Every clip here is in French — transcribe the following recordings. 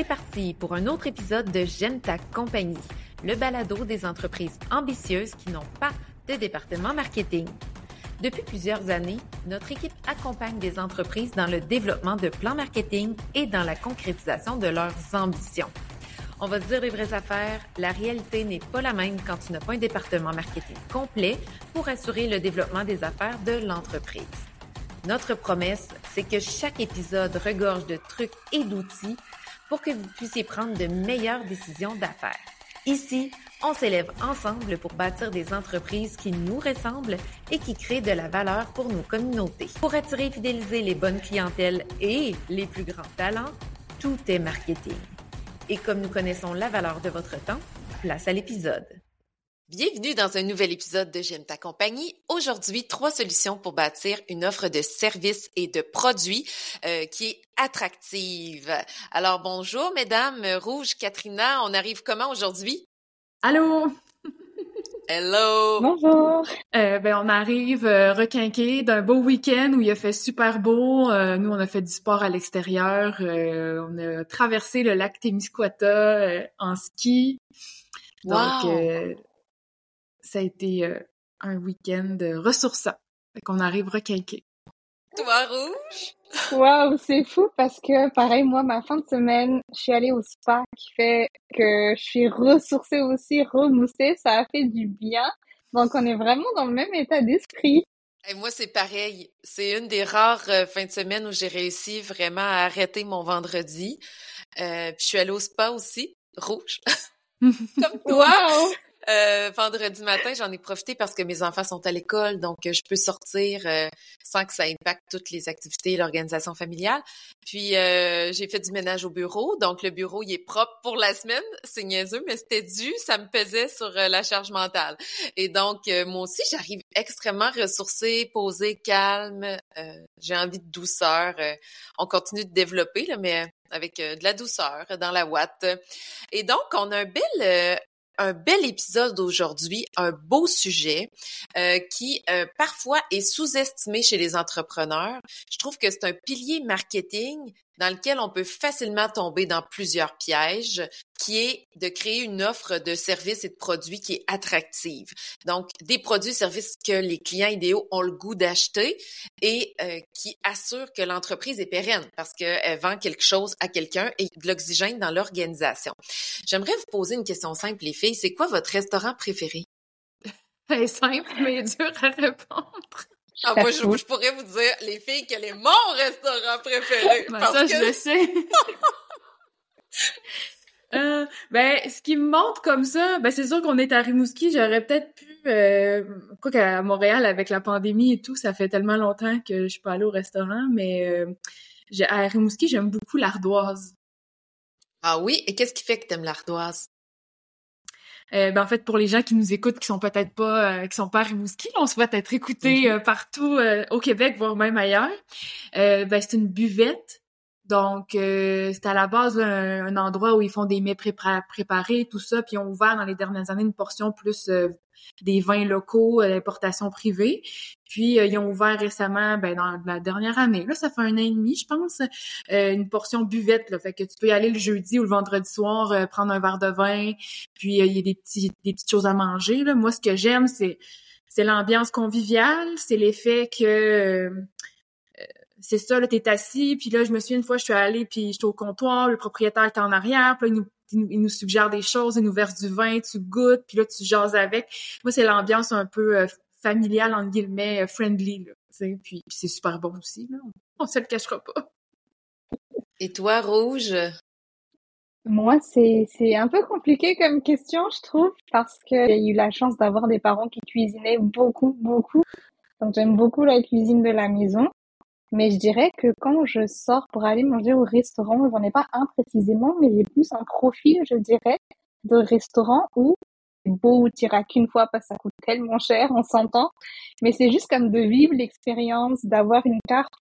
c'est parti pour un autre épisode de J'aime ta compagnie, le balado des entreprises ambitieuses qui n'ont pas de département marketing. Depuis plusieurs années, notre équipe accompagne des entreprises dans le développement de plans marketing et dans la concrétisation de leurs ambitions. On va dire les vraies affaires, la réalité n'est pas la même quand tu n'as pas un département marketing complet pour assurer le développement des affaires de l'entreprise. Notre promesse, c'est que chaque épisode regorge de trucs et d'outils pour que vous puissiez prendre de meilleures décisions d'affaires. Ici, on s'élève ensemble pour bâtir des entreprises qui nous ressemblent et qui créent de la valeur pour nos communautés. Pour attirer et fidéliser les bonnes clientèles et les plus grands talents, tout est marketing. Et comme nous connaissons la valeur de votre temps, place à l'épisode. Bienvenue dans un nouvel épisode de J'aime ta compagnie. Aujourd'hui, trois solutions pour bâtir une offre de services et de produits euh, qui est attractive. Alors bonjour mesdames, Rouge, Katrina, on arrive comment aujourd'hui? Allô? Hello! Bonjour! Euh, ben, on arrive euh, requinqué d'un beau week-end où il a fait super beau. Euh, nous, on a fait du sport à l'extérieur. Euh, on a traversé le lac Témiscouata en ski. Donc, Wow! Ça a été un week-end ressourçant. Fait qu'on arrive requinqué. Toi, Rouge? Waouh, c'est fou parce que, pareil, moi, ma fin de semaine, je suis allée au spa qui fait que je suis ressourcée aussi, remoussée. Ça a fait du bien. Donc, on est vraiment dans le même état d'esprit. Et moi, c'est pareil. C'est une des rares euh, fins de semaine où j'ai réussi vraiment à arrêter mon vendredi. Euh, puis je suis allée au spa aussi, rouge, comme toi. Waouh! Euh, vendredi matin, j'en ai profité parce que mes enfants sont à l'école, donc euh, je peux sortir euh, sans que ça impacte toutes les activités l'organisation familiale. Puis euh, j'ai fait du ménage au bureau, donc le bureau il est propre pour la semaine. C'est niaiseux, mais c'était dû, ça me pesait sur euh, la charge mentale. Et donc euh, moi aussi, j'arrive extrêmement ressourcée, posée, calme. J'ai envie de douceur. On continue de développer, là, mais avec de la douceur dans la ouate. Et donc, on a un bel un bel épisode aujourd'hui, un beau sujet euh, qui euh, parfois est sous-estimé chez les entrepreneurs. Je trouve que c'est un pilier marketing dans lequel on peut facilement tomber dans plusieurs pièges, qui est de créer une offre de services et de produits qui est attractive. Donc, des produits et services que les clients idéaux ont le goût d'acheter et euh, qui assurent que l'entreprise est pérenne parce qu'elle vend quelque chose à quelqu'un et de l'oxygène dans l'organisation. J'aimerais vous poser une question simple, les filles. C'est quoi votre restaurant préféré? C'est simple, mais dur à répondre. Ah, moi, je, je pourrais vous dire, les filles, quel est mon restaurant préféré. Ben, parce ça, que je le sais. Euh, ben, ce qui me montre comme ça, ben c'est sûr qu'on est à Rimouski, j'aurais peut-être pu, euh, quoi qu'à Montréal avec la pandémie et tout, ça fait tellement longtemps que je suis pas allée au restaurant, mais euh, à Rimouski, j'aime beaucoup l'ardoise. Ah oui? Et qu'est-ce qui fait que t'aimes l'ardoise? Euh, ben en fait, pour les gens qui nous écoutent, qui sont peut-être pas, euh, qui sont pas à Rimouski, là, on souhaite être écoutés Mhm. euh, partout euh, au Québec, voire même ailleurs. Euh, ben c'est une buvette, donc euh, c'est à la base là, un, un endroit où ils font des mets prépa- préparés, tout ça, puis ils ont ouvert dans les dernières années une portion plus euh, des vins locaux, euh, d'importation privée. Puis euh, ils ont ouvert récemment, ben dans la dernière année, là ça fait un an et demi, je pense, euh, une portion buvette, là, fait que tu peux y aller le jeudi ou le vendredi soir, euh, prendre un verre de vin, puis euh, il y a des petits des petites choses à manger. Là. Moi, ce que j'aime, c'est c'est l'ambiance conviviale, c'est l'effet que euh, c'est ça, là, t'es assis, puis là, je me souviens une fois, je suis allée, puis j'étais au comptoir, le propriétaire était en arrière, puis là, nous, il nous, il nous suggère des choses, il nous verse du vin, tu goûtes, puis là, tu jases avec. Moi, c'est l'ambiance un peu euh, familiale, entre guillemets, euh, friendly, là, tu sais, puis, puis c'est super bon aussi, là. On se le cachera pas. Et toi, Rouge? Moi, c'est, c'est un peu compliqué comme question, je trouve, parce que j'ai eu la chance d'avoir des parents qui cuisinaient beaucoup, beaucoup. Donc, j'aime beaucoup la cuisine de la maison. Mais je dirais que quand je sors pour aller manger au restaurant, j'en ai pas un précisément, mais j'ai plus un profil, je dirais, de restaurant où beau, tu iras qu'une fois parce que ça coûte tellement cher, on s'entend. Mais c'est juste comme de vivre l'expérience, d'avoir une carte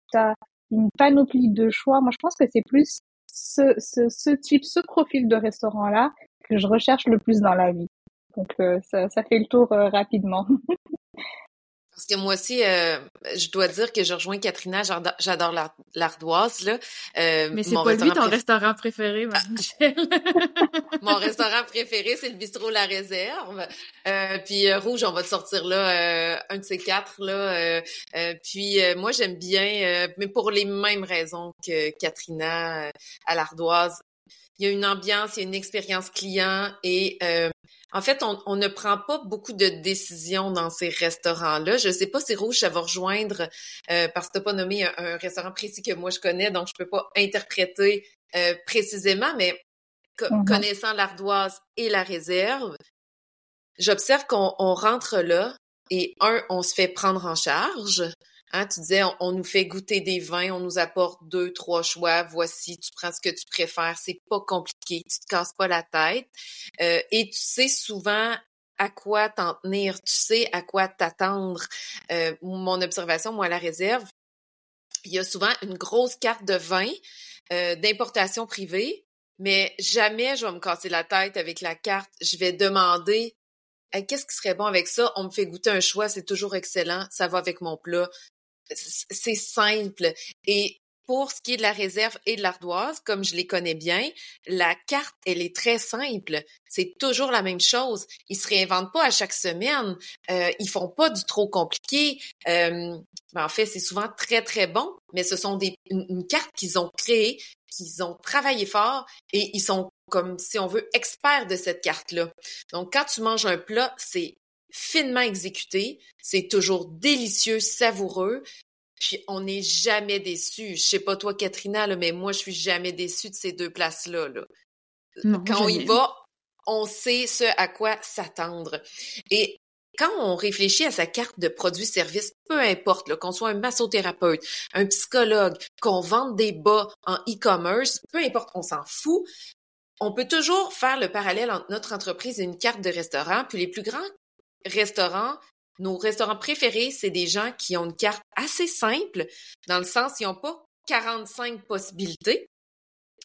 une panoplie de choix. Moi, je pense que c'est plus ce, ce, ce type, ce profil de restaurant-là que je recherche le plus dans la vie. Donc, euh, ça, ça fait le tour euh, rapidement. Parce que moi aussi, euh, je dois dire que je rejoins Katrina, j'adore l'ardoise. Là. Euh, Mais c'est pas lui ton restaurant préféré, Michel. mon restaurant préféré, c'est le bistrot La Réserve. Euh, puis Rouge, on va te sortir là, un de ces quatre. là. puis moi, j'aime bien, mais pour les mêmes raisons que Katrina à l'ardoise. Il y a une ambiance, il y a une expérience client et en fait, on, ne prend pas beaucoup de décisions dans ces restaurants-là. Je ne sais pas si Rouge, ça va rejoindre, euh, parce que tu n'as pas nommé un, restaurant précis que moi je connais, donc je peux pas interpréter euh, précisément, mais mm-hmm. connaissant l'ardoise et la réserve, j'observe qu'on rentre là et un, on se fait prendre en charge. Hein, tu disais, on, nous fait goûter des vins, on nous apporte deux, trois choix. Voici, tu prends ce que tu préfères. C'est pas compliqué, tu te casses pas la tête. Euh, et tu sais souvent à quoi t'en tenir, tu sais à quoi t'attendre. Euh, mon observation, moi, à la réserve, il y a souvent une grosse carte de vin euh, d'importation privée, mais jamais je vais me casser la tête avec la carte. Je vais demander qu'est-ce qui serait bon avec ça? On me fait goûter un choix, c'est toujours excellent, ça va avec mon plat c'est simple. Et pour ce qui est de la réserve et de l'ardoise, comme je les connais bien, la carte, elle est très simple. C'est toujours la même chose. Ils se réinventent pas à chaque semaine. Euh, ils font pas du trop compliqué. Euh, ben, en fait, c'est souvent très, très bon, mais ce sont des, une, carte qu'ils ont créée, qu'ils ont travaillé fort et ils sont comme, si on veut, experts de cette carte-là. Donc, quand tu manges un plat, c'est finement exécuté, c'est toujours délicieux, savoureux, puis on n'est jamais déçu. Je sais pas toi, Katrina, là, mais moi, je suis jamais déçue de ces deux places-là. Là. Quand on y va, on sait ce à quoi s'attendre. Et quand on réfléchit à sa carte de produits-services, peu importe, qu'on soit un massothérapeute, un psychologue, qu'on vende des bas en e-commerce, peu importe, on s'en fout. On peut toujours faire le parallèle entre notre entreprise et une carte de restaurant, puis les plus grands restaurants, nos restaurants préférés, c'est des gens qui ont une carte assez simple, dans le sens qu'ils n'ont pas 45 possibilités.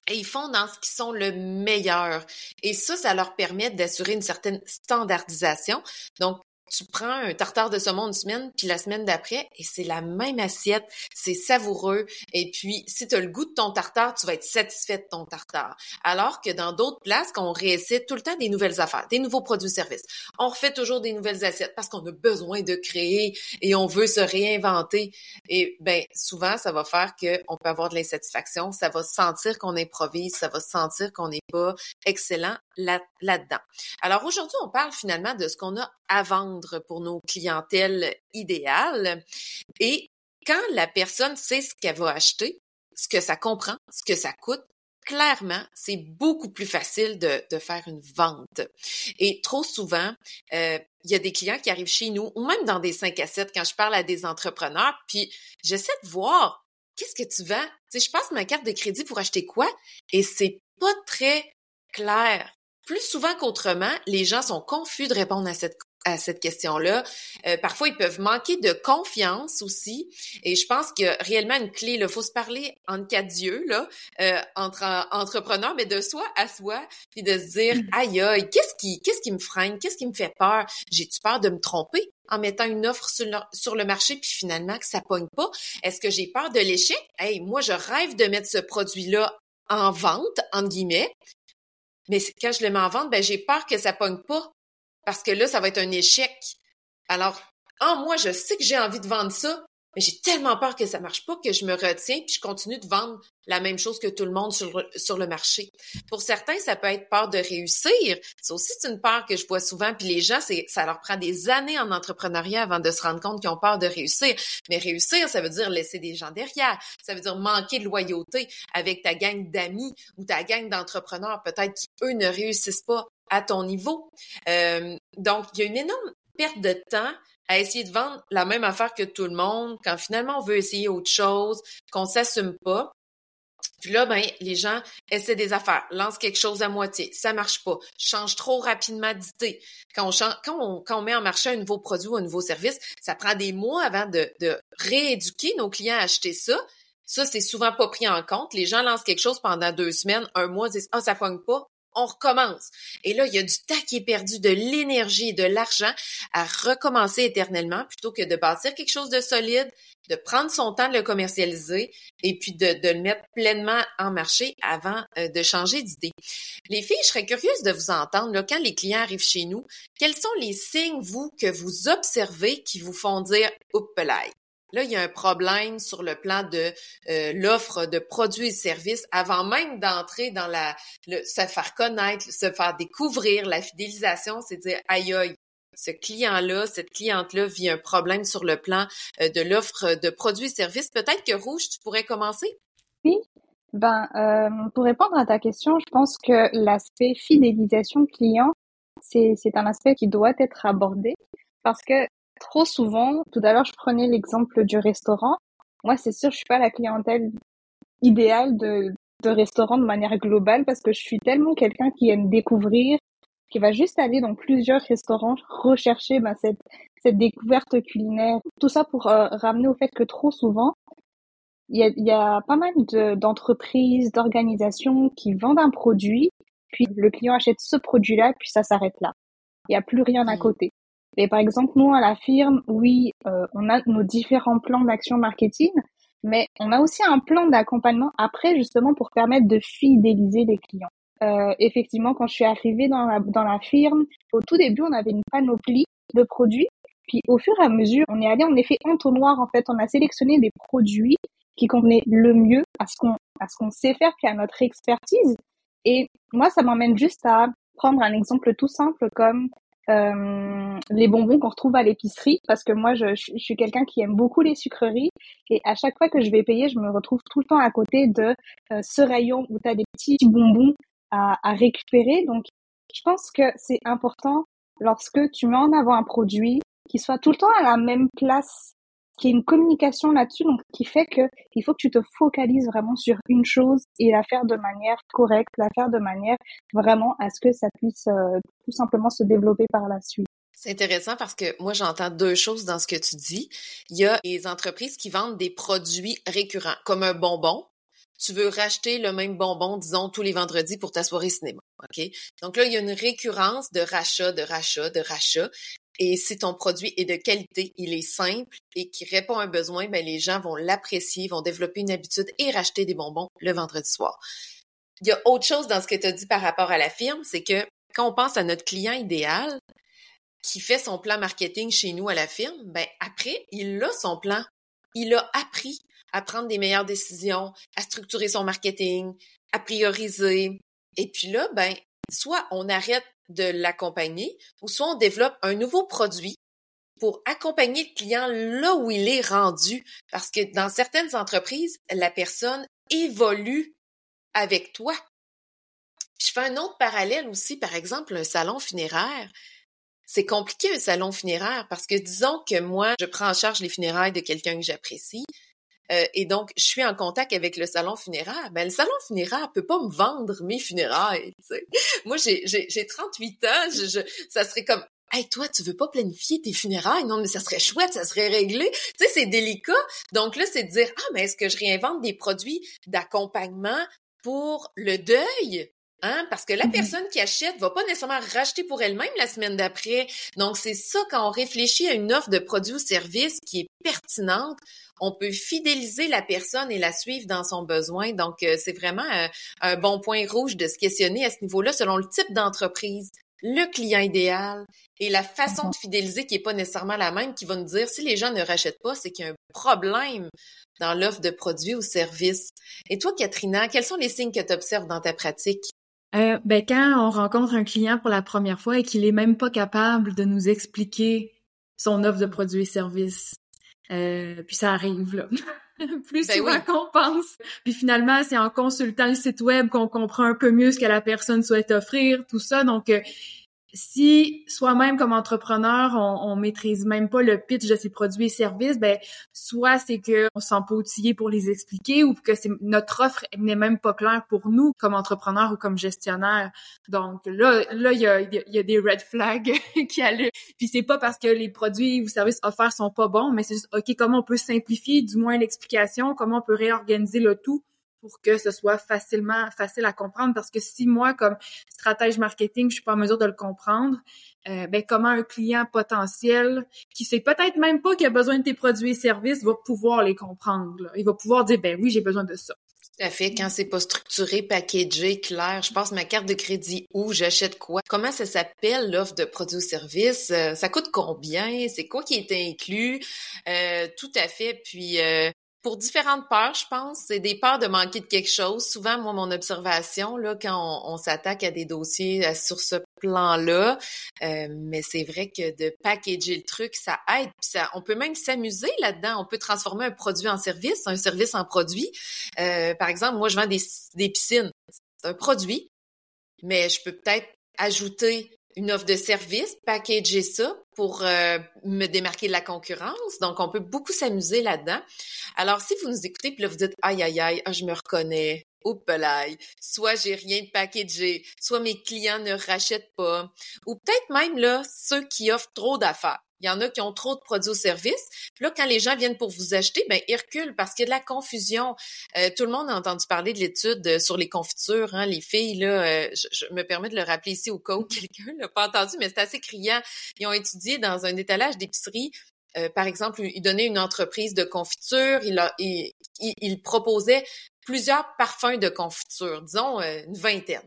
Et ils font dans ce qui sont le meilleur. Et ça, ça leur permet d'assurer une certaine standardisation. Donc, tu prends un tartare de saumon une semaine, puis la semaine d'après, et c'est la même assiette, c'est savoureux. Et puis, si tu as le goût de ton tartare, tu vas être satisfait de ton tartare. Alors que dans d'autres places, quand on réessaie tout le temps des nouvelles affaires, des nouveaux produits-services, on refait toujours des nouvelles assiettes parce qu'on a besoin de créer et on veut se réinventer. Et ben souvent, ça va faire qu'on peut avoir de l'insatisfaction, ça va sentir qu'on improvise, ça va sentir qu'on n'est pas excellent là-dedans. Alors aujourd'hui, on parle finalement de ce qu'on a à vendre pour nos clientèles idéales. Et quand la personne sait ce qu'elle va acheter, ce que ça comprend, ce que ça coûte, clairement, c'est beaucoup plus facile de, faire une vente. Et trop souvent, euh, il y a des clients qui arrivent chez nous, ou même dans des 5 à 7, quand je parle à des entrepreneurs, puis j'essaie de voir qu'est-ce que tu vends. Tu sais, je passe ma carte de crédit pour acheter quoi? Et c'est pas très clair. Plus souvent qu'autrement, les gens sont confus de répondre à cette à cette question-là. Euh, parfois, ils peuvent manquer de confiance aussi. Et je pense qu'il y a réellement une clé. Il faut se parler en cas Dieu, là, euh, entre entrepreneurs, mais de soi à soi, puis de se dire, mm. aïe, aïe, qu'est-ce qui, qu'est-ce qui me freine? Qu'est-ce qui me fait peur? J'ai-tu peur de me tromper? en mettant une offre sur le, sur le marché puis finalement que ça pogne pas? Est-ce que j'ai peur de l'échec? Hey, moi, je rêve de mettre ce produit-là en vente, entre guillemets. Mais quand je le mets en vente, ben, j'ai peur que ça pogne pas parce que là, ça va être un échec. Alors, en moi, je sais que j'ai envie de vendre ça, mais j'ai tellement peur que ça marche pas que je me retiens puis je continue de vendre la même chose que tout le monde sur, sur le marché. Pour certains, ça peut être peur de réussir. C'est aussi une peur que je vois souvent. Puis les gens, c'est ça leur prend des années en entrepreneuriat avant de se rendre compte qu'ils ont peur de réussir. Mais réussir, ça veut dire laisser des gens derrière. Ça veut dire manquer de loyauté avec ta gang d'amis ou ta gang d'entrepreneurs peut-être qui eux ne réussissent pas à ton niveau. Euh, donc, il y a une énorme perte de temps à essayer de vendre la même affaire que tout le monde, quand finalement on veut essayer autre chose, qu'on s'assume pas. Puis là, ben, les gens essaient des affaires, lancent quelque chose à moitié, ça marche pas, change trop rapidement d'idée. Quand on, quand, on, met en marché un nouveau produit ou un nouveau service, ça prend des mois avant de, rééduquer nos clients à acheter ça. Ça, c'est souvent pas pris en compte. Les gens lancent quelque chose pendant deux semaines, un mois, disent, ah, ça pogne pas, on recommence. Et là, il y a du temps perdu, de l'énergie et de l'argent à recommencer éternellement plutôt que de bâtir quelque chose de solide, de prendre son temps de le commercialiser et puis de, le mettre pleinement en marché avant euh, de changer d'idée. Les filles, je serais curieuse de vous entendre, quand les clients arrivent chez nous, quels sont les signes, vous, que vous observez qui vous font dire « Oups, Là, il y a un problème sur le plan de euh, l'offre de produits et services avant même d'entrer dans la se faire connaître, se faire découvrir la fidélisation, c'est dire aïe aïe, ce client-là, cette cliente-là vit un problème sur le plan euh, de l'offre de produits et services. Peut-être que Rouge, tu pourrais commencer? Oui. Ben, euh, pour répondre à ta question, je pense que l'aspect fidélisation client, c'est un aspect qui doit être abordé parce que trop souvent, tout à l'heure, je prenais l'exemple du restaurant. Moi, c'est sûr, je suis pas la clientèle idéale de, de restaurant de manière globale parce que je suis tellement quelqu'un qui aime découvrir, qui va juste aller dans plusieurs restaurants, rechercher ben, cette, cette découverte culinaire. Tout ça pour euh, ramener au fait que trop souvent, il y a, y a pas mal d'entreprises, d'organisations qui vendent un produit, puis le client achète ce produit-là, puis ça s'arrête là. Il n'y a plus rien à mmh. côté. Et par exemple, nous, à la firme, oui, euh, on a nos différents plans d'action marketing, mais on a aussi un plan d'accompagnement après, justement, pour permettre de fidéliser les clients. Euh, effectivement, quand je suis arrivée dans la, dans la firme, au tout début, on avait une panoplie de produits. Puis au fur et à mesure, on est allé en effet entonnoir. En fait, on a sélectionné des produits qui convenaient le mieux à ce qu'on à ce qu'on sait faire, puis à notre expertise. Et moi, ça m'emmène juste à prendre un exemple tout simple comme euh, les bonbons qu'on retrouve à l'épicerie parce que moi je, je, suis quelqu'un qui aime beaucoup les sucreries et à chaque fois que je vais payer je me retrouve tout le temps à côté de euh, ce rayon où tu as des petits bonbons à, récupérer. Donc je pense que c'est important lorsque tu mets en avant un produit qui soit tout le temps à la même place qui est une communication là-dessus, donc qui fait que il faut que tu te focalises vraiment sur une chose et la faire de manière correcte, la faire de manière vraiment à ce que ça puisse euh, tout simplement se développer par la suite. C'est intéressant parce que moi, j'entends deux choses dans ce que tu dis. Il y a les entreprises qui vendent des produits récurrents, comme un bonbon. Tu veux racheter le même bonbon, disons, tous les vendredis pour ta soirée cinéma. OK? Donc là, il y a une récurrence de rachat, de rachat, de rachat. Et si ton produit est de qualité, il est simple et qui répond à un besoin, ben les gens vont l'apprécier, vont développer une habitude et racheter des bonbons le vendredi soir. Il y a autre chose dans ce que tu as dit par rapport à la firme, c'est que quand on pense à notre client idéal qui fait son plan marketing chez nous à la firme, ben après, il a son plan. Il a appris à prendre des meilleures décisions, à structurer son marketing, à prioriser. Et puis là, ben, soit on arrête de l'accompagner, ou soit on développe un nouveau produit pour accompagner le client là où il est rendu. Parce que dans certaines entreprises, la personne évolue avec toi. Je fais un autre parallèle aussi, par exemple, un salon funéraire. C'est compliqué un salon funéraire parce que disons que moi, je prends en charge les funérailles de quelqu'un que j'apprécie. Euh, et donc, je suis en contact avec le salon funéraire. Ben, le salon funéraire peut pas me vendre mes funérailles. Moi, j'ai 38 ans. Je, ça serait comme, hey, toi, tu veux pas planifier tes funérailles? Non, mais ça serait chouette, ça serait réglé. Tu sais, c'est délicat. Donc là, c'est de dire, ah, mais est-ce que je réinvente des produits d'accompagnement pour le deuil? Hein? Parce que la mmh personne qui achète va pas nécessairement racheter pour elle-même la semaine d'après. Donc, c'est ça quand on réfléchit à une offre de produits ou services qui est pertinente, on peut fidéliser la personne et la suivre dans son besoin. Donc, euh, c'est vraiment un, un, bon point rouge de se questionner à ce niveau-là selon le type d'entreprise, le client idéal et la façon de fidéliser qui est pas nécessairement la même, qui va nous dire si les gens ne rachètent pas, c'est qu'il y a un problème dans l'offre de produits ou services. Et toi, Katrina, quels sont les signes que tu observes dans ta pratique? Euh, ben, quand on rencontre un client pour la première fois et qu'il est même pas capable de nous expliquer son offre de produits et services, euh, puis ça arrive là. plus ben souvent qu'on pense. Puis finalement, c'est en consultant le site web qu'on comprend un peu mieux ce que la personne souhaite offrir, tout ça. Donc, euh, si soi-même comme entrepreneur, on, on maîtrise même pas le pitch de ses produits et services, ben soit c'est que on s'en peut outiller pour les expliquer ou que c'est notre offre n'est même pas claire pour nous comme entrepreneur ou comme gestionnaire. Donc là, là il y a, y a, des red flags qui allaient. Puis c'est pas parce que les produits ou services offerts sont pas bons, mais c'est juste ok comment on peut simplifier du moins l'explication, comment on peut réorganiser le tout pour que ce soit facilement facile à comprendre parce que si moi comme stratège marketing je suis pas en mesure de le comprendre euh, ben comment un client potentiel qui sait peut-être même pas qu'il a besoin de tes produits et services va pouvoir les comprendre il va pouvoir dire ben oui j'ai besoin de ça. Tout à fait. Quand c'est pas structuré, packagé, clair, je passe ma carte de crédit où, j'achète quoi, comment ça s'appelle l'offre de produits ou services, euh, ça coûte combien, c'est quoi qui est inclus, euh, tout à fait. Puis pour différentes peurs, je pense. C'est des peurs de manquer de quelque chose. Souvent, moi, mon observation, là, quand on, s'attaque à des dossiers sur ce plan-là, euh, mais c'est vrai que de packager le truc, ça aide. Puis ça, on peut même s'amuser là-dedans. On peut transformer un produit en service, un service en produit. Euh, par exemple, moi, je vends des piscines. C'est un produit, mais je peux peut-être ajouter une offre de service, packager ça pour euh, me démarquer de la concurrence. Donc, on peut beaucoup s'amuser là-dedans. Alors, si vous nous écoutez, puis là, vous dites, aïe, aïe, aïe, ah, je me reconnais, oups, soit j'ai rien de packagé, soit mes clients ne rachètent pas, ou peut-être même, là, ceux qui offrent trop d'affaires. Il y en a qui ont trop de produits ou services. Puis là, quand les gens viennent pour vous acheter, ben ils reculent parce qu'il y a de la confusion. Euh, tout le monde a entendu parler de l'étude euh, sur les confitures. Hein, les filles, là, euh, je, me permets de le rappeler ici au cas où quelqu'un l'a pas entendu, mais c'est assez criant. Ils ont étudié dans un étalage d'épicerie par exemple, ils donnaient une entreprise de confiture, il, il, il, proposait plusieurs parfums de confiture, disons une vingtaine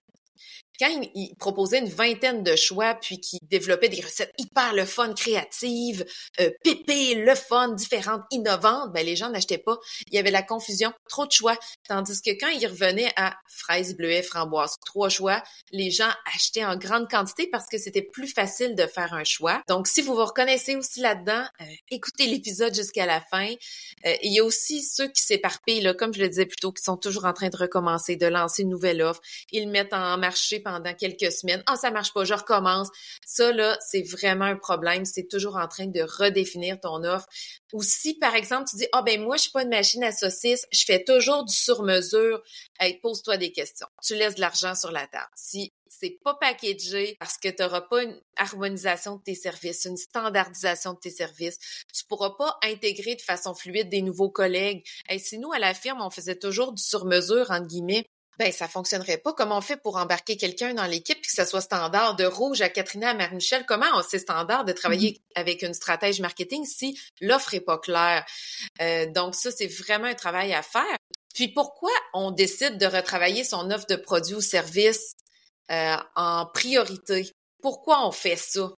quand il, proposait une vingtaine de choix, puis qu'il développait des recettes hyper le fun, créatives, euh, pépées, le fun, différentes, innovantes, ben les gens n'achetaient pas. Il y avait la confusion, trop de choix. Tandis que quand il revenait à fraises, bleuets, framboises, trois choix, les gens achetaient en grande quantité parce que c'était plus facile de faire un choix. Donc, si vous vous reconnaissez aussi là-dedans, euh, écoutez l'épisode jusqu'à la fin. Euh, il y a aussi ceux qui s'éparpillent, comme je le disais plus tôt, qui sont toujours en train de recommencer, de lancer une nouvelle offre. Ils mettent en marché pendant quelques semaines. Ah, ça marche pas, je recommence. Ça, là, c'est vraiment un problème. C'est toujours en train de redéfinir ton offre. Ou si, par exemple, tu dis, ah, ben, moi, je suis pas une machine à saucisses, je fais toujours du sur-mesure. Pose-toi des questions. Tu laisses de l'argent sur la table. Si c'est pas packagé parce que tu n'auras pas une harmonisation de tes services, une standardisation de tes services. Tu pourras pas intégrer de façon fluide des nouveaux collègues. Et si nous, à la firme, on faisait toujours du sur-mesure, entre guillemets, ben ça fonctionnerait pas. Comment on fait pour embarquer quelqu'un dans l'équipe que ça soit standard de rouge à Katrina à Marie-Michel? Comment c'est standard de travailler mm-hmm. avec une stratège marketing si l'offre est pas claire? Euh, donc ça, c'est vraiment un travail à faire. Puis pourquoi on décide de retravailler son offre de produits ou services euh, en priorité? Pourquoi on fait ça?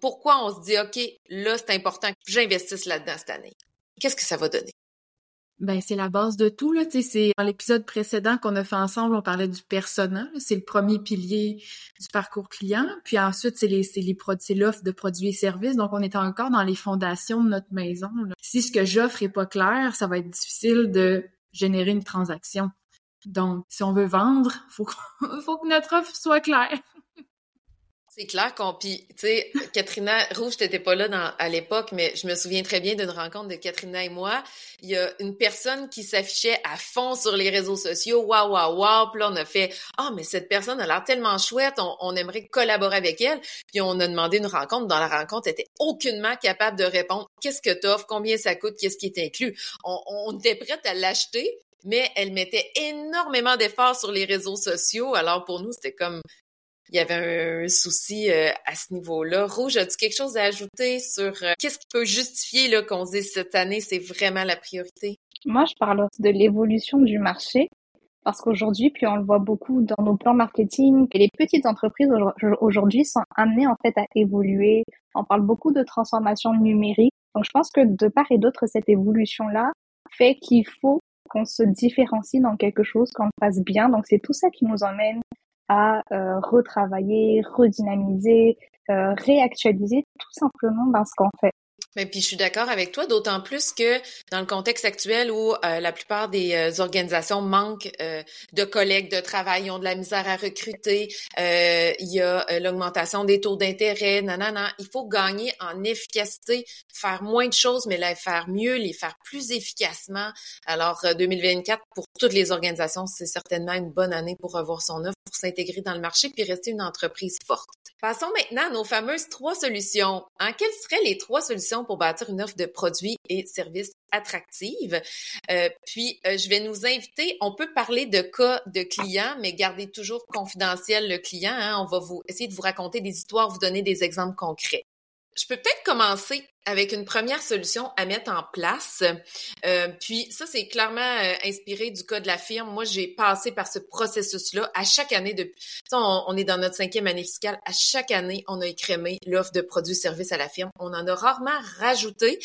Pourquoi on se dit, OK, là, c'est important que j'investisse là-dedans cette année? Qu'est-ce que ça va donner? Ben c'est la base de tout là, c'est dans l'épisode précédent qu'on a fait ensemble, on parlait du persona, c'est le premier pilier du parcours client, puis ensuite c'est les c'est les c'est l'offre de produits et services, donc on est encore dans les fondations de notre maison. Si ce que j'offre est pas clair, ça va être difficile de générer une transaction. Donc si on veut vendre, faut faut que notre offre soit claire. C'est clair qu'on puis tu sais Katrina Rouge t'étais pas là dans, à l'époque mais je me souviens très bien d'une rencontre de Katrina et moi, il y a une personne qui s'affichait à fond sur les réseaux sociaux, waouh waouh waouh, puis là on a fait ah mais cette personne a l'air tellement chouette, on, aimerait collaborer avec elle, puis on a demandé une rencontre, dans la rencontre elle était aucunement capable de répondre qu'est-ce que t'offres, combien ça coûte, qu'est-ce qui est inclus. On, on était prête à l'acheter mais elle mettait énormément d'efforts sur les réseaux sociaux. Alors pour nous, c'était comme il y avait un souci euh, à ce niveau-là. Rouge, as-tu quelque chose à ajouter sur euh, qu'est-ce qui peut justifier qu'on se dise cette année, c'est vraiment la priorité? Moi, je parle de l'évolution du marché parce qu'aujourd'hui, puis on le voit beaucoup dans nos plans marketing, et les petites entreprises aujourd'hui sont amenées en fait à évoluer. On parle beaucoup de transformation numérique. Donc, je pense que de part et d'autre, cette évolution-là fait qu'il faut qu'on se différencie dans quelque chose, qu'on le fasse bien. Donc, c'est tout ça qui nous emmène à euh, retravailler, redynamiser, euh, réactualiser tout simplement ben, ce qu'on fait. Mais puis je suis d'accord avec toi, d'autant plus que dans le contexte actuel où euh, la plupart des euh, organisations manquent euh, de collègues de travail, ont de la misère à recruter, il y a l'augmentation des taux d'intérêt, nanana. Il faut gagner en efficacité, faire moins de choses, mais les faire mieux, les faire plus efficacement. Alors 2024 pour toutes les organisations, c'est certainement une bonne année pour revoir son offre, pour s'intégrer dans le marché puis rester une entreprise forte. Passons maintenant à nos fameuses trois solutions. En quelles seraient les trois solutions pour bâtir une offre de produits et services attractive. Euh, puis, euh, je vais nous inviter, on peut parler de cas de clients, mais gardez toujours confidentiel le client. Hein. On va vous essayer de vous raconter des histoires, vous donner des exemples concrets. Je peux peut-être commencer avec une première solution à mettre en place. Euh, puis ça, c'est clairement euh, inspiré du cas de la firme. Moi, j'ai passé par ce processus-là à chaque année. Depuis, on, on, est dans notre cinquième année fiscale. À chaque année, on a écrémé l'offre de produits-services à la firme. On en a rarement rajouté.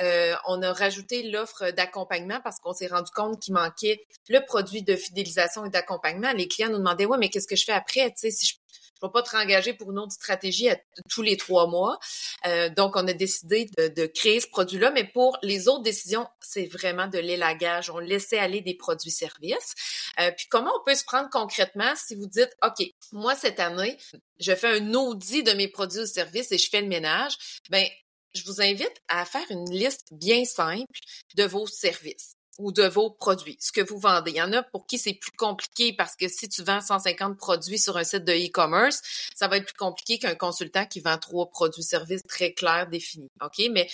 Euh, on a rajouté l'offre d'accompagnement parce qu'on s'est rendu compte qu'il manquait le produit de fidélisation et d'accompagnement. Les clients nous demandaient, ouais, mais qu'est-ce que je fais après? Tu sais, si je je ne vais pas te rengager pour une autre stratégie à tous les trois mois. Euh, donc, on a décidé de, créer ce produit-là, mais pour les autres décisions, c'est vraiment de l'élagage. On laissait aller des produits-services. Euh, puis, comment on peut se prendre concrètement si vous dites, OK, moi, cette année, je fais un audit de mes produits ou services et je fais le ménage, ben je vous invite à faire une liste bien simple de vos services ou de vos produits, ce que vous vendez. Il y en a pour qui c'est plus compliqué parce que si tu vends 150 produits sur un site de e-commerce, ça va être plus compliqué qu'un consultant qui vend trois produits-services très clairs, définis. OK? Mais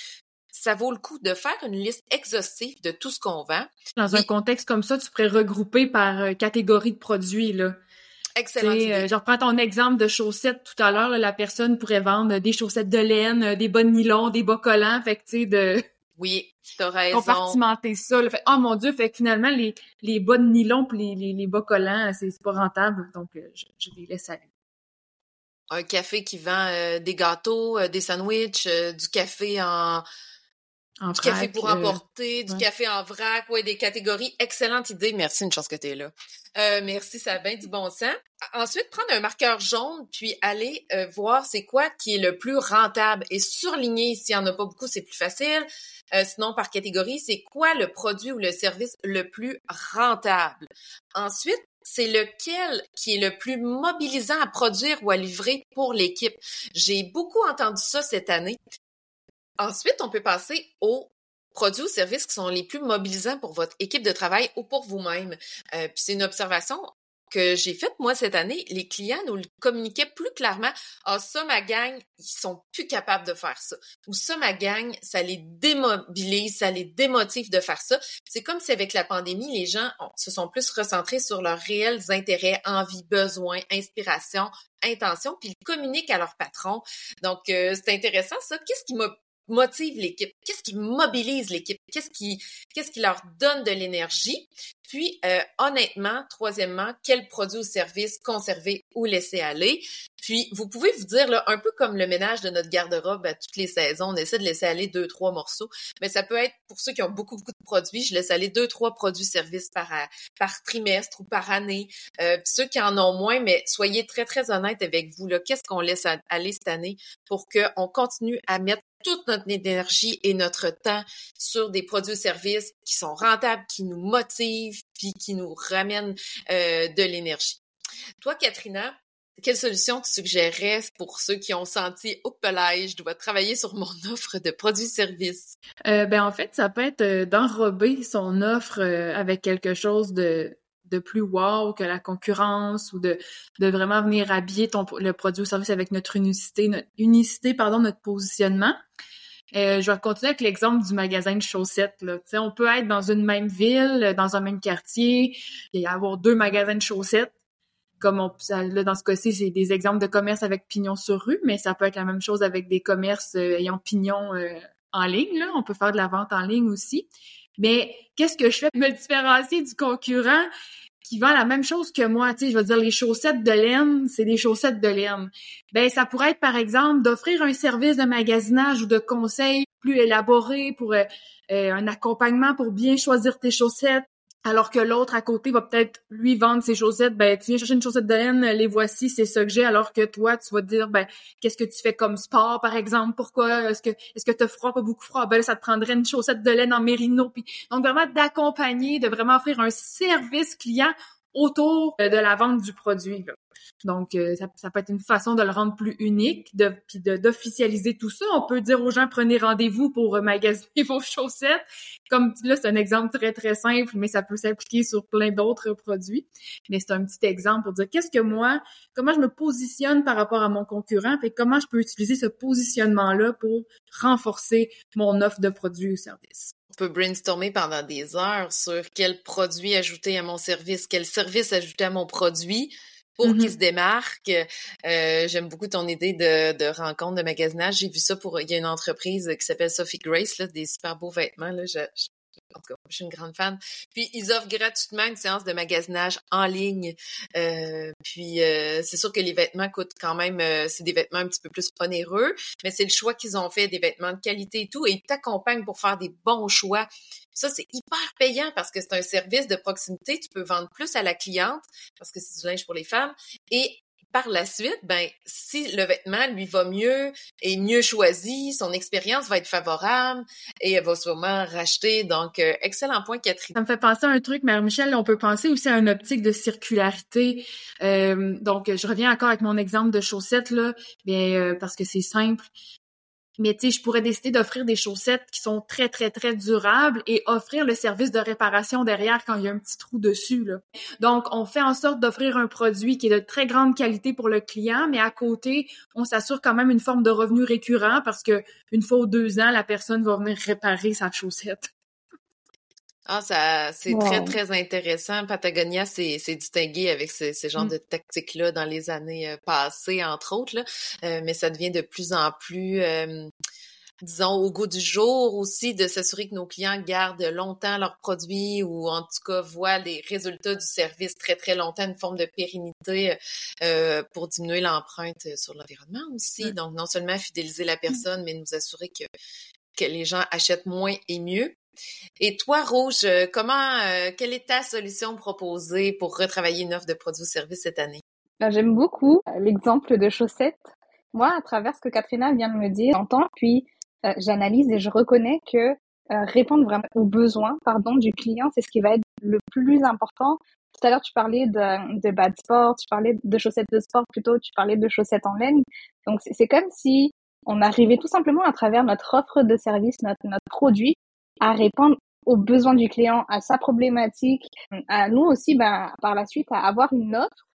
ça vaut le coup de faire une liste exhaustive de tout ce qu'on vend. Dans un contexte comme ça, tu pourrais regrouper par euh, catégorie de produits, là. Excellent. Euh, je reprends ton exemple de chaussettes tout à l'heure. La personne pourrait vendre des chaussettes de laine, euh, des bas de nylon, des bas collants. Fait que, tu sais, de oui, t'as raison. Compartimenter ça. Fait, oh mon Dieu, fait que finalement, les, les bas de nylon pis les, les, les bas collants, c'est pas rentable, donc euh, je, je, les laisse aller. Un café qui vend euh, des gâteaux, euh, des sandwichs, du café en, en du café pour emporter, du café en vrac, ouais, des catégories. Excellente idée. Merci, une chance que tu es là. Euh, merci, ça a bien du bon sens. Ensuite, prendre un marqueur jaune, puis aller voir c'est quoi qui est le plus rentable et surligner s'il y en a pas beaucoup, c'est plus facile. Euh, sinon, par catégorie, c'est quoi le produit ou le service le plus rentable? Ensuite, c'est lequel qui est le plus mobilisant à produire ou à livrer pour l'équipe? J'ai beaucoup entendu ça cette année. Ensuite, on peut passer aux produits ou services qui sont les plus mobilisants pour votre équipe de travail ou pour vous-même. Euh, puis c'est une observation que j'ai fait moi cette année, les clients nous le communiquaient plus clairement. Ah, ça, ma gang, ils sont plus capables de faire ça. Ou ça, ma gang, ça les démobilise, ça les démotive de faire ça. C'est comme si avec la pandémie, les gens se sont plus recentrés sur leurs réels intérêts, envies, besoins, inspiration, intention, puis ils communiquent à leur patron. Donc, euh, c'est intéressant ça. Qu'est-ce qui m'a motive l'équipe? Qu'est-ce qui mobilise l'équipe? Qu'est-ce qui, qu'est-ce qui leur donne de l'énergie? Puis, euh, honnêtement, troisièmement, quel produit ou service conserver ou laisser aller? Puis, vous pouvez vous dire, là, un peu comme le ménage de notre garde-robe à toutes les saisons, on essaie de laisser aller deux, trois morceaux. Mais ça peut être, pour ceux qui ont beaucoup, beaucoup de produits, je laisse aller deux, trois produits-services par, par trimestre ou par année. Euh, ceux qui en ont moins, mais soyez très, très honnête avec vous, là. Qu'est-ce qu'on laisse aller cette année pour qu'on continue à mettre toute notre énergie et notre temps sur des produits services qui sont rentables, qui nous motivent, puis qui nous ramènent euh, de l'énergie. Toi, Katrina, quelle solution tu suggérerais pour ceux qui ont senti au pelage, je dois travailler sur mon offre de produits-services? Euh, ben en fait, ça peut être euh, d'enrober son offre avec quelque chose de de plus wow que la concurrence ou de, de vraiment venir habiller ton, le produit ou service avec notre unicité, notre unicité, pardon, notre positionnement. Euh, je vais continuer avec l'exemple du magasin de chaussettes. Là. on peut être dans une même ville, dans un même quartier, et avoir deux magasins de chaussettes. Comme on, là, dans ce cas-ci, c'est des exemples de commerce avec pignon sur rue, mais ça peut être la même chose avec des commerces euh, ayant pignon euh, en ligne. On peut faire de la vente en ligne aussi. Mais qu'est-ce que je fais pour me différencier du concurrent qui vend la même chose que moi, tu sais, je veux dire les chaussettes de laine, c'est des chaussettes de laine. Ben ça pourrait être par exemple d'offrir un service de magasinage ou de conseil plus élaboré pour euh, un accompagnement pour bien choisir tes chaussettes, alors que l'autre à côté va peut-être lui vendre ses chaussettes, ben tu viens chercher une chaussette de laine, les voici, c'est ça que j'ai, alors que toi tu vas te dire ben qu'est-ce que tu fais comme sport par exemple, pourquoi est-ce que est-ce que t'as froid pas beaucoup froid, ben ça te prendrait une chaussette de laine en mérino, puis donc vraiment d'accompagner, de vraiment offrir un service client autour de la vente du produit. Donc, euh, ça, peut être une façon de le rendre plus unique, de, d'officialiser tout ça. On peut dire aux gens, prenez rendez-vous pour magasiner vos chaussettes. Comme là, c'est un exemple très, très simple, mais ça peut s'appliquer sur plein d'autres produits. Mais c'est un petit exemple pour dire qu'est-ce que moi, comment je me positionne par rapport à mon concurrent, et comment je peux utiliser ce positionnement-là pour renforcer mon offre de produits ou services. On peut brainstormer pendant des heures sur quel produit ajouter à mon service, quel service ajouter à mon produit pour qu'il mm-hmm. se démarque. Euh, J'aime beaucoup ton idée de, de rencontre, de magasinage. J'ai vu ça pour... Il y a une entreprise qui s'appelle Sophie Grace, là, des super beaux vêtements. Là. Je, en tout cas, je suis une grande fan. Puis ils offrent gratuitement une séance de magasinage en ligne. Euh, puis euh, c'est sûr que les vêtements coûtent quand même, euh, c'est des vêtements un petit peu plus onéreux, mais c'est le choix qu'ils ont fait, des vêtements de qualité et tout, et ils t'accompagnent pour faire des bons choix. Ça, c'est hyper payant parce que c'est un service de proximité. Tu peux vendre plus à la cliente parce que c'est du linge pour les femmes et par la suite, ben, si le vêtement lui va mieux et mieux choisi, son expérience va être favorable et elle va sûrement racheter. Donc, euh, excellent point, Catherine. Ça me fait penser à un truc, Mère Michel, on peut penser aussi à une optique de circularité. Euh, donc, je reviens encore avec mon exemple de chaussettes, là, bien, euh, parce que c'est simple. Mais tu sais, je pourrais décider d'offrir des chaussettes qui sont très, très, très durables et offrir le service de réparation derrière quand il y a un petit trou dessus. Là. Donc, on fait en sorte d'offrir un produit qui est de très grande qualité pour le client, mais à côté, on s'assure quand même une forme de revenu récurrent parce que une fois ou deux ans, la personne va venir réparer sa chaussette. Ah, ça, c'est très, très intéressant. Patagonia s'est distingué avec ce, ce genre mmh. de tactique-là dans les années euh, passées, entre autres, là. Euh, mais ça devient de plus en plus, euh, disons, au goût du jour aussi, de s'assurer que nos clients gardent longtemps leurs produits ou en tout cas voient les résultats du service très, très longtemps, une forme de pérennité pour diminuer l'empreinte sur l'environnement aussi. Donc, non seulement fidéliser la mmh. personne, mais nous assurer que, que les gens achètent moins et mieux. Et toi, Rouge, euh, comment, euh, quelle est ta solution proposée pour retravailler une offre de produits ou services cette année? Ben, j'aime beaucoup euh, l'exemple de chaussettes. Moi, à travers ce que Katrina vient de me dire, j'entends, puis j'analyse et je reconnais que répondre vraiment aux besoins pardon, du client, c'est ce qui va être le plus important. Tout à l'heure, tu parlais de, de bad sport, tu parlais de chaussettes de sport plutôt, tu parlais de chaussettes en laine. Donc, c'est comme si on arrivait tout simplement à travers notre offre de service, notre, notre produit, à répondre aux besoins du client, à sa problématique, à nous aussi, ben, par la suite, à avoir une offre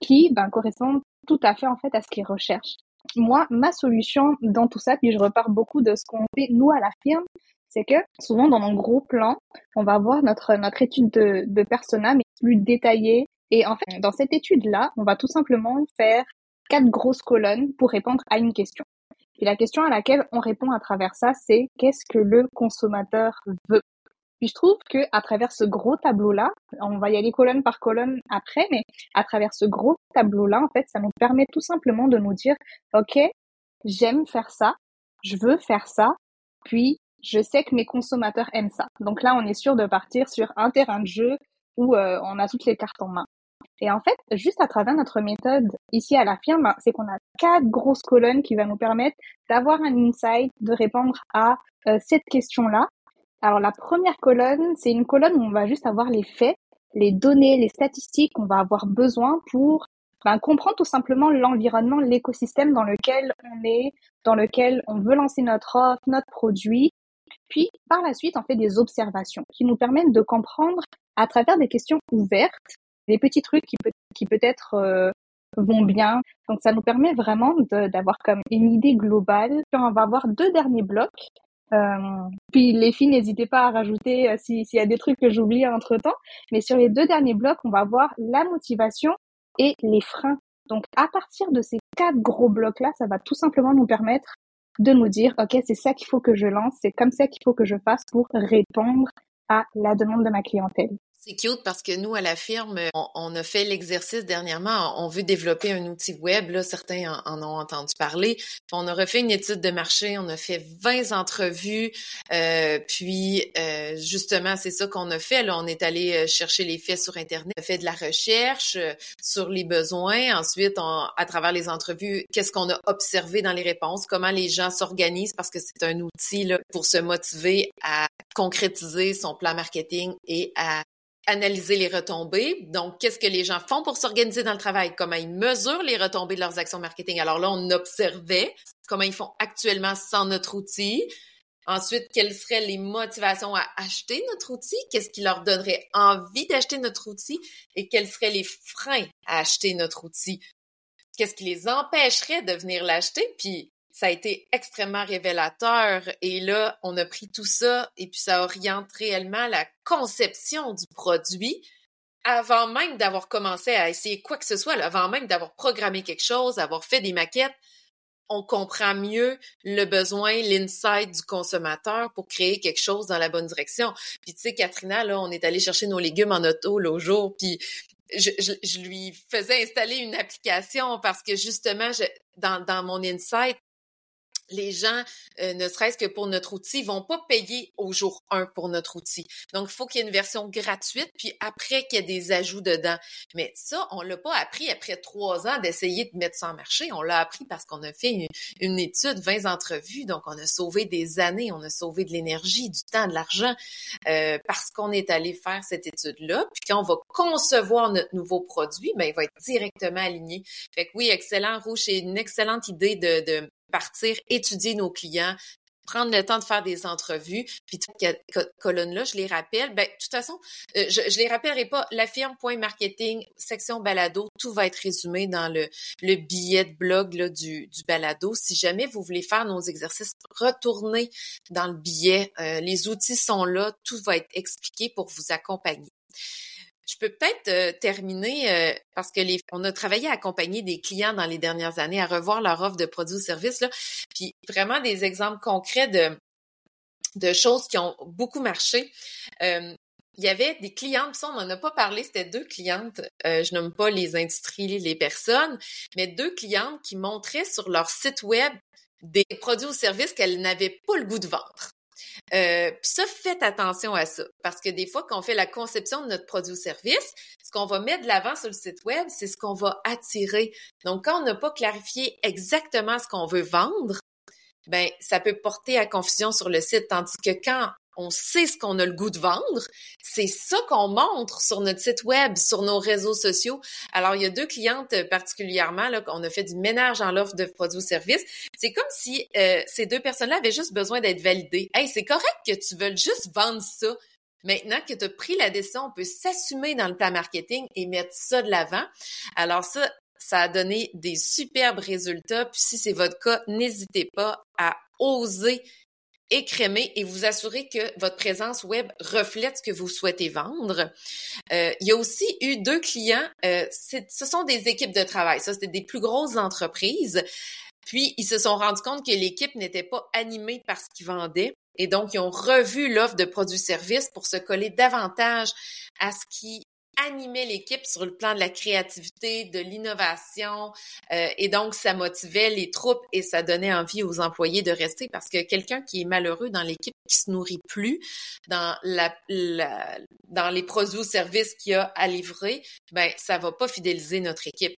qui ben, correspond tout à fait en fait à ce qu'il recherche. Moi, ma solution dans tout ça, puis je repars beaucoup de ce qu'on fait nous à la firme, c'est que souvent dans nos gros plans, on va voir notre notre étude de, de persona mais plus détaillée. Et en fait, dans cette étude-là, on va tout simplement faire quatre grosses colonnes pour répondre à une question. Et la question à laquelle on répond à travers ça, c'est qu'est-ce que le consommateur veut? Puis je trouve que à travers ce gros tableau-là, on va y aller colonne par colonne après, mais à travers ce gros tableau-là, en fait, ça nous permet tout simplement de nous dire, OK, j'aime faire ça, je veux faire ça, puis je sais que mes consommateurs aiment ça. Donc là, on est sûr de partir sur un terrain de jeu où euh, on a toutes les cartes en main. Et en fait, juste à travers notre méthode ici à la firme, c'est qu'on a quatre grosses colonnes qui vont nous permettre d'avoir un insight, de répondre à euh, cette question-là. Alors la première colonne, c'est une colonne où on va juste avoir les faits, les données, les statistiques qu'on va avoir besoin pour ben, comprendre tout simplement l'environnement, l'écosystème dans lequel on est, dans lequel on veut lancer notre offre, notre produit. Puis par la suite, on fait des observations qui nous permettent de comprendre à travers des questions ouvertes des petits trucs qui peut qui peut-être euh, vont bien. Donc ça nous permet vraiment d'avoir comme une idée globale. Puis on va avoir deux derniers blocs. Euh, puis les filles, n'hésitez pas à rajouter euh, s'il y a des trucs que j'oublie entre temps. Mais sur les deux derniers blocs, on va voir la motivation et les freins. Donc à partir de ces quatre gros blocs là, ça va tout simplement nous permettre de nous dire ok c'est ça qu'il faut que je lance, c'est comme ça qu'il faut que je fasse pour répondre à la demande de ma clientèle. C'est cute parce que nous, à la firme, on, a fait l'exercice dernièrement. On veut développer un outil web. Là, certains en, ont entendu parler. On a refait une étude de marché. On a fait 20 entrevues. Euh, puis, euh, justement, c'est ça qu'on a fait. Là, on est allé euh, chercher les faits sur Internet. On a fait de la recherche sur les besoins. Ensuite, à travers les entrevues, qu'est-ce qu'on a observé dans les réponses? Comment les gens s'organisent? Parce que c'est un outil là, pour se motiver à concrétiser son plan marketing et à analyser les retombées. Donc, qu'est-ce que les gens font pour s'organiser dans le travail? Comment ils mesurent les retombées de leurs actions marketing? Alors là, on observait comment ils font actuellement sans notre outil. Ensuite, quelles seraient les motivations à acheter notre outil? Qu'est-ce qui leur donnerait envie d'acheter notre outil? Et quels seraient les freins à acheter notre outil? Qu'est-ce qui les empêcherait de venir l'acheter? Puis, ça a été extrêmement révélateur. Et là, on a pris tout ça et puis ça oriente réellement la conception du produit avant même d'avoir commencé à essayer quoi que ce soit, avant même d'avoir programmé quelque chose, d'avoir fait des maquettes. On comprend mieux le besoin, l'insight du consommateur pour créer quelque chose dans la bonne direction. Puis tu sais, Katrina, là, on est allé chercher nos légumes en auto l'autre jour, puis je, je, lui faisais installer une application parce que justement, je, dans, dans mon insight, les gens, euh, ne serait-ce que pour notre outil, vont pas payer au jour 1 pour notre outil. Donc, il faut qu'il y ait une version gratuite, puis après qu'il y ait des ajouts dedans. Mais ça, on l'a pas appris après trois ans d'essayer de mettre ça en marché. On l'a appris parce qu'on a fait une, étude, 20 entrevues, donc on a sauvé des années, on a sauvé de l'énergie, du temps, de l'argent, euh, parce qu'on est allé faire cette étude-là. Puis quand on va concevoir notre nouveau produit, ben, il va être directement aligné. Fait que oui, excellent, Rouge, c'est une excellente idée de, de partir étudier nos clients, prendre le temps de faire des entrevues. Puis cette colonne-là, je les rappelle. Ben, de toute façon, euh, je, je les rappellerai pas. La firme.marketing, section balado, tout va être résumé dans le, le billet de blog là, du, du balado. Si jamais vous voulez faire nos exercices, retournez dans le billet. Euh, les outils sont là, tout va être expliqué pour vous accompagner. Je peux peut-être euh, terminer euh, parce que les, on a travaillé à accompagner des clients dans les dernières années à revoir leur offre de produits ou services là, puis vraiment des exemples concrets de de choses qui ont beaucoup marché. Euh, il y avait des clientes, ça on n'en a pas parlé, c'était deux clientes, je nomme pas les industries, les personnes, mais deux clientes qui montraient sur leur site web des produits ou services qu'elles n'avaient pas le goût de vendre. Euh, ça, faites attention à ça, parce que des fois, quand on fait la conception de notre produit ou service, ce qu'on va mettre de l'avant sur le site web, c'est ce qu'on va attirer. Donc, quand on n'a pas clarifié exactement ce qu'on veut vendre, ben ça peut porter à confusion sur le site, tandis que quand on sait ce qu'on a le goût de vendre. C'est ça qu'on montre sur notre site web, sur nos réseaux sociaux. Alors, il y a deux clientes euh, particulièrement, là, qu'on a fait du ménage en l'offre de produits ou services. C'est comme si euh, ces deux personnes-là avaient juste besoin d'être validées. Hey, c'est correct que tu veuilles juste vendre ça. Maintenant que tu as pris la décision, on peut s'assumer dans le plan marketing et mettre ça de l'avant. Alors ça, ça a donné des superbes résultats. Puis si c'est votre cas, n'hésitez pas à oser et vous assurer que votre présence web reflète ce que vous souhaitez vendre. Euh, il y a aussi eu deux clients, euh, ce sont des équipes de travail, ça c'était des plus grosses entreprises. Puis ils se sont rendus compte que l'équipe n'était pas animée par ce qu'ils vendaient. Et donc, ils ont revu l'offre de produits-services pour se coller davantage à ce qui animait l'équipe sur le plan de la créativité, de l'innovation, euh, et donc ça motivait les troupes et ça donnait envie aux employés de rester parce que quelqu'un qui est malheureux dans l'équipe, qui se nourrit plus dans la, dans les produits ou services qu'il a à livrer, ben ça va pas fidéliser notre équipe.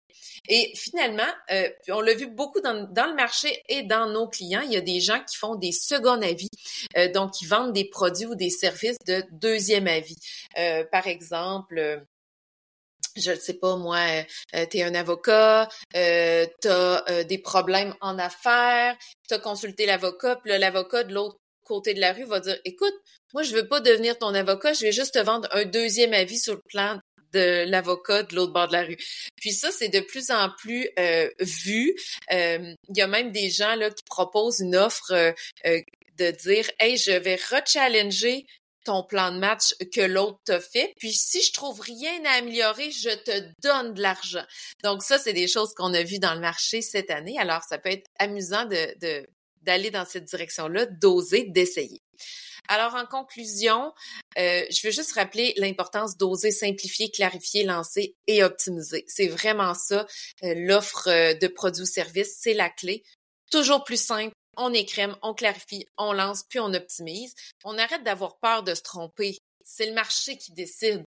Et finalement, euh, on l'a vu beaucoup dans, le marché et dans nos clients, il y a des gens qui font des seconds avis, euh, donc ils vendent des produits ou des services de deuxième avis. Euh, par exemple, je ne sais pas moi, tu es un avocat, tu as des problèmes en affaires, tu as consulté l'avocat, puis l'avocat de l'autre côté de la rue va dire écoute, moi je veux pas devenir ton avocat, je vais juste te vendre un deuxième avis sur le plan de l'avocat de l'autre bord de la rue. Puis ça, c'est de plus en plus euh, vu. Euh, il y a même des gens là qui proposent une offre euh, de dire Hey, je vais rechallenger ton plan de match que l'autre t'a fait. Puis si je trouve rien à améliorer, je te donne de l'argent. Donc ça, c'est des choses qu'on a vues dans le marché cette année. Alors ça peut être amusant de d'aller dans cette direction-là, d'oser, d'essayer. Alors, en conclusion, euh, je veux juste rappeler l'importance d'oser simplifier, clarifier, lancer et optimiser. C'est vraiment ça, euh, l'offre euh, de produits ou services, c'est la clé. Toujours plus simple, on écrème, on clarifie, on lance, puis on optimise. On arrête d'avoir peur de se tromper. C'est le marché qui décide.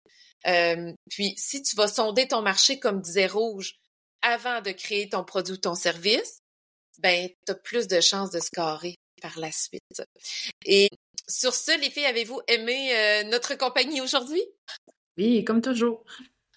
puis, si tu vas sonder ton marché, comme disait Rouge, avant de créer ton produit ou ton service, ben, tu as plus de chances de scorer par la suite. Et sur ce, les filles, avez-vous aimé euh, notre compagnie aujourd'hui? Oui, comme toujours.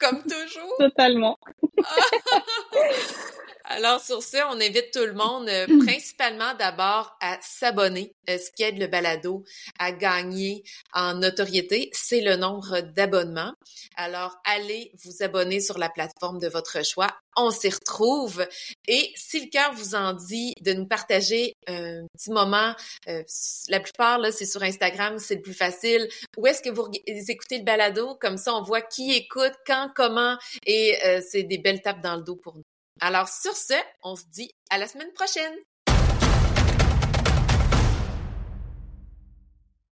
Comme toujours? Totalement. Alors, sur ce, on invite tout le monde, euh, principalement d'abord à s'abonner, euh, ce qui aide le balado à gagner en notoriété, c'est le nombre d'abonnements. Alors, allez vous abonner sur la plateforme de votre choix. On s'y retrouve. Et si le cœur vous en dit de nous partager un petit moment, euh, la plupart, là, c'est sur Instagram, c'est le plus facile. Où est-ce que vous écoutez le balado? Comme ça, on voit qui écoute, quand, comment, et c'est des belles tapes dans le dos pour nous. Alors sur ce, on se dit à la semaine prochaine.